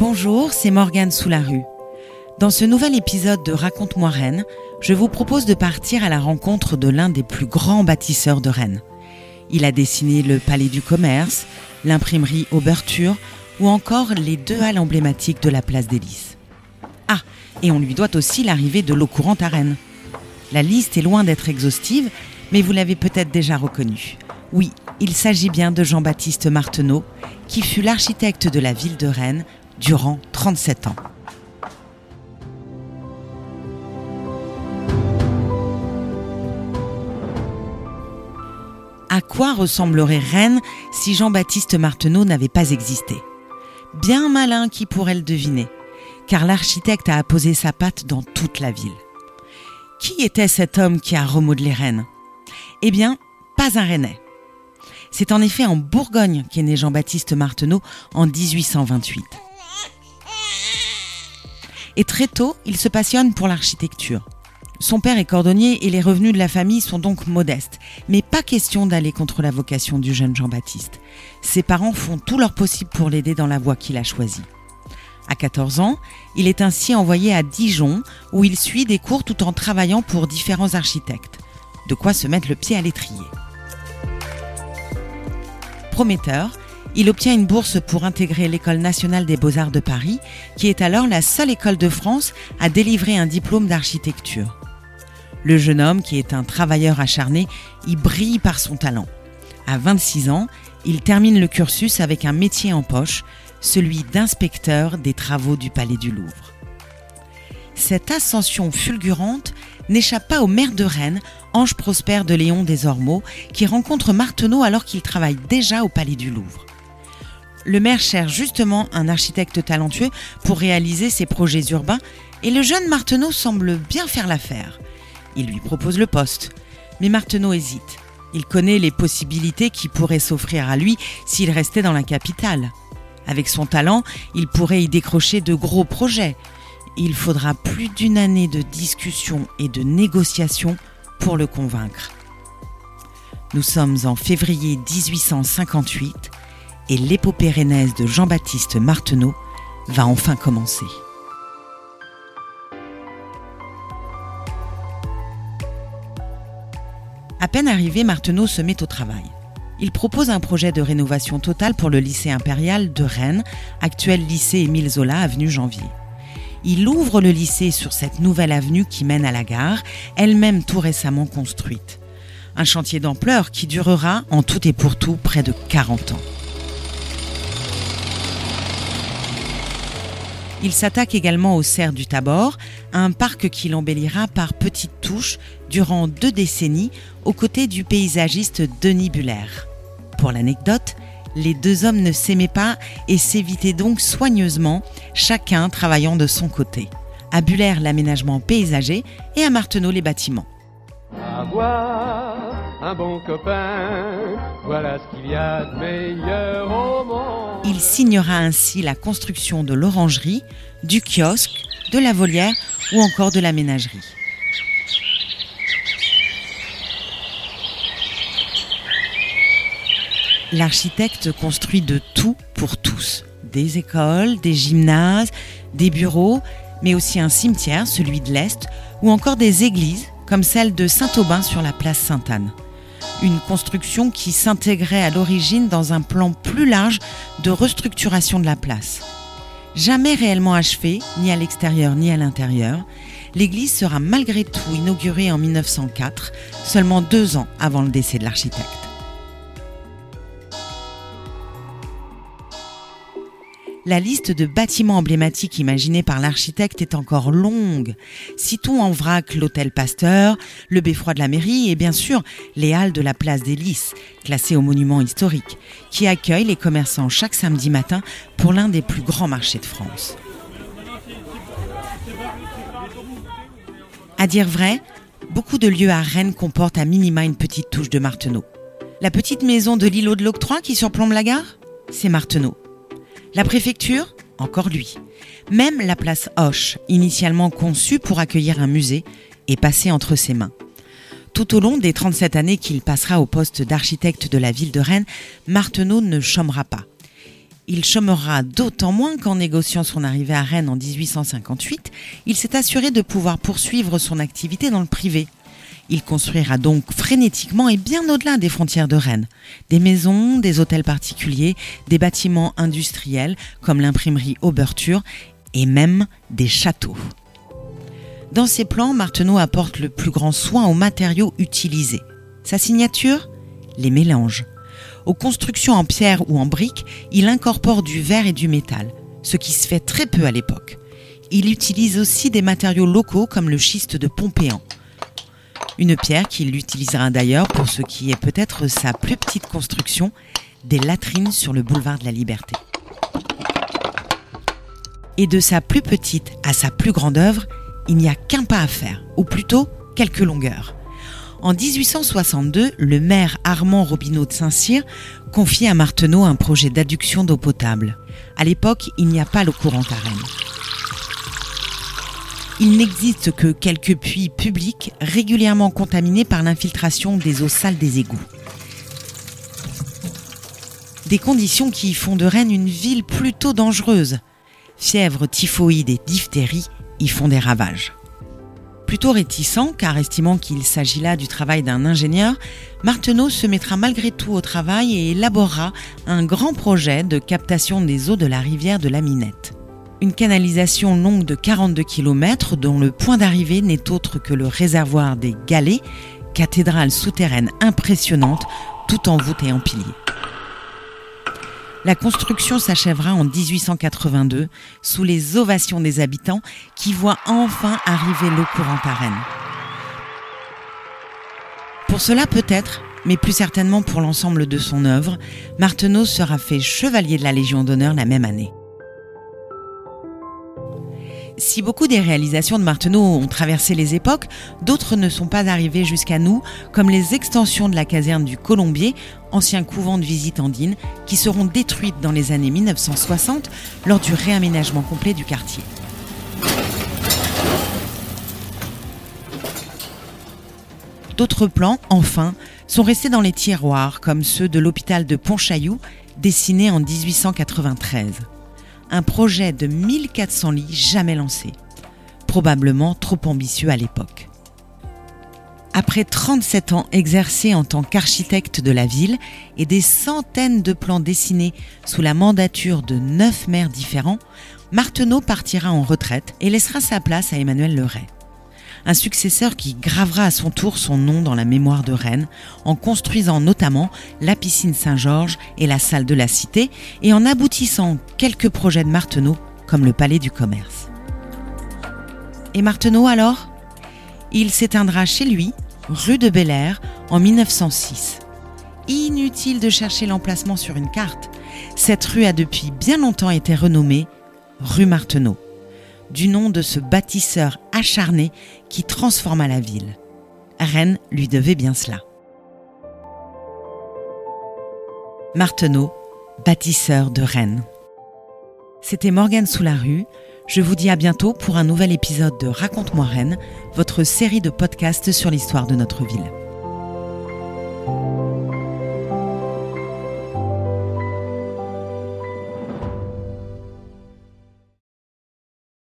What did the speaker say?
Bonjour, c'est Morgane Sous-la-Rue. Dans ce nouvel épisode de Raconte-moi Rennes, je vous propose de partir à la rencontre de l'un des plus grands bâtisseurs de Rennes. Il a dessiné le Palais du Commerce, l'imprimerie Auberture ou encore les deux halles emblématiques de la place des Lys. Ah, et on lui doit aussi l'arrivée de l'eau courante à Rennes. La liste est loin d'être exhaustive, mais vous l'avez peut-être déjà reconnu. Oui, il s'agit bien de Jean-Baptiste Marteneau, qui fut l'architecte de la ville de Rennes durant 37 ans. À quoi ressemblerait Rennes si Jean-Baptiste Marteneau n'avait pas existé? Bien malin qui pourrait le deviner, car l'architecte a apposé sa patte dans toute la ville. Qui était cet homme qui a remodelé Rennes? Eh bien, pas un Rennais. C'est en effet en Bourgogne qu'est né Jean-Baptiste Marteneau en 1828. Et très tôt, il se passionne pour l'architecture. Son père est cordonnier et les revenus de la famille sont donc modestes. Mais pas question d'aller contre la vocation du jeune Jean-Baptiste. Ses parents font tout leur possible pour l'aider dans la voie qu'il a choisie. À 14 ans, il est ainsi envoyé à Dijon où il suit des cours tout en travaillant pour différents architectes. De quoi se mettre le pied à l'étrier. Prometteur, il obtient une bourse pour intégrer l'École nationale des beaux-arts de Paris, qui est alors la seule école de France à délivrer un diplôme d'architecture. Le jeune homme, qui est un travailleur acharné, y brille par son talent. À 26 ans, il termine le cursus avec un métier en poche, celui d'inspecteur des travaux du Palais du Louvre. Cette ascension fulgurante n'échappe pas au maire de Rennes, Ange Prosper de Léon des Ormeaux, qui rencontre Marteneau alors qu'il travaille déjà au Palais du Louvre. Le maire cherche justement un architecte talentueux pour réaliser ses projets urbains et le jeune Marteneau semble bien faire l'affaire. Il lui propose le poste. Mais Marteneau hésite. Il connaît les possibilités qui pourraient s'offrir à lui s'il restait dans la capitale. Avec son talent, il pourrait y décrocher de gros projets. Il faudra plus d'une année de discussion et de négociation pour le convaincre. Nous sommes en février 1858 et l'épopée rennaise de Jean-Baptiste Marteneau va enfin commencer. À peine arrivé, Marteneau se met au travail. Il propose un projet de rénovation totale pour le lycée impérial de Rennes, actuel lycée Émile Zola, avenue Janvier. Il ouvre le lycée sur cette nouvelle avenue qui mène à la gare, elle-même tout récemment construite. Un chantier d'ampleur qui durera en tout et pour tout près de 40 ans. Il s'attaque également au cerf du Tabor, un parc qui l'embellira par petites touches durant deux décennies aux côtés du paysagiste Denis Buller. Pour l'anecdote, les deux hommes ne s'aimaient pas et s'évitaient donc soigneusement, chacun travaillant de son côté. À Buller l'aménagement paysager et à Marteneau les bâtiments. Avoir un bon copain, voilà ce qu'il y a de meilleur au. Il signera ainsi la construction de l'orangerie, du kiosque, de la volière ou encore de la ménagerie. L'architecte construit de tout pour tous. Des écoles, des gymnases, des bureaux, mais aussi un cimetière, celui de l'Est, ou encore des églises, comme celle de Saint-Aubin sur la place Sainte-Anne. Une construction qui s'intégrait à l'origine dans un plan plus large de restructuration de la place. Jamais réellement achevée, ni à l'extérieur ni à l'intérieur, l'église sera malgré tout inaugurée en 1904, seulement deux ans avant le décès de l'architecte. La liste de bâtiments emblématiques imaginés par l'architecte est encore longue. Citons en vrac l'hôtel Pasteur, le beffroi de la mairie et bien sûr les halles de la place des Lys, classées au monument historique, qui accueillent les commerçants chaque samedi matin pour l'un des plus grands marchés de France. À dire vrai, beaucoup de lieux à Rennes comportent à minima une petite touche de Marteneau. La petite maison de l'îlot de l'Octroi qui surplombe la gare? C'est Marteneau. La préfecture Encore lui. Même la place Hoche, initialement conçue pour accueillir un musée, est passée entre ses mains. Tout au long des 37 années qu'il passera au poste d'architecte de la ville de Rennes, Marteneau ne chômera pas. Il chômera d'autant moins qu'en négociant son arrivée à Rennes en 1858, il s'est assuré de pouvoir poursuivre son activité dans le privé. Il construira donc frénétiquement et bien au-delà des frontières de Rennes. Des maisons, des hôtels particuliers, des bâtiments industriels comme l'imprimerie Auberture et même des châteaux. Dans ses plans, Marteneau apporte le plus grand soin aux matériaux utilisés. Sa signature Les mélanges. Aux constructions en pierre ou en brique, il incorpore du verre et du métal, ce qui se fait très peu à l'époque. Il utilise aussi des matériaux locaux comme le schiste de Pompéan. Une pierre qu'il utilisera d'ailleurs pour ce qui est peut-être sa plus petite construction, des latrines sur le boulevard de la Liberté. Et de sa plus petite à sa plus grande œuvre, il n'y a qu'un pas à faire, ou plutôt quelques longueurs. En 1862, le maire Armand Robineau de Saint-Cyr confie à Marteneau un projet d'adduction d'eau potable. À l'époque, il n'y a pas l'eau courante à Rennes. Il n'existe que quelques puits publics régulièrement contaminés par l'infiltration des eaux sales des égouts. Des conditions qui font de Rennes une ville plutôt dangereuse. Fièvre, typhoïde et diphtérie y font des ravages. Plutôt réticent, car estimant qu'il s'agit là du travail d'un ingénieur, Marteneau se mettra malgré tout au travail et élaborera un grand projet de captation des eaux de la rivière de la Minette. Une canalisation longue de 42 km dont le point d'arrivée n'est autre que le réservoir des Galets, cathédrale souterraine impressionnante tout en voûte et en piliers. La construction s'achèvera en 1882 sous les ovations des habitants qui voient enfin arriver l'eau courante à Rennes. Pour cela peut-être, mais plus certainement pour l'ensemble de son œuvre, Marteneau sera fait chevalier de la Légion d'honneur la même année. Si beaucoup des réalisations de Marteneau ont traversé les époques, d'autres ne sont pas arrivées jusqu'à nous, comme les extensions de la caserne du Colombier, ancien couvent de visite andine, qui seront détruites dans les années 1960 lors du réaménagement complet du quartier. D'autres plans, enfin, sont restés dans les tiroirs, comme ceux de l'hôpital de Pontchaillou, dessiné en 1893 un projet de 1400 lits jamais lancé, probablement trop ambitieux à l'époque. Après 37 ans exercés en tant qu'architecte de la ville et des centaines de plans dessinés sous la mandature de neuf maires différents, Marteneau partira en retraite et laissera sa place à Emmanuel Leray un successeur qui gravera à son tour son nom dans la mémoire de Rennes, en construisant notamment la piscine Saint-Georges et la salle de la Cité, et en aboutissant quelques projets de Marteneau, comme le Palais du Commerce. Et Marteneau alors? Il s'éteindra chez lui, rue de Bel Air, en 1906. Inutile de chercher l'emplacement sur une carte. Cette rue a depuis bien longtemps été renommée rue Marteneau du nom de ce bâtisseur acharné qui transforma la ville. Rennes lui devait bien cela. Marteneau, bâtisseur de Rennes. C'était Morgane sous la rue. Je vous dis à bientôt pour un nouvel épisode de Raconte-moi Rennes, votre série de podcasts sur l'histoire de notre ville.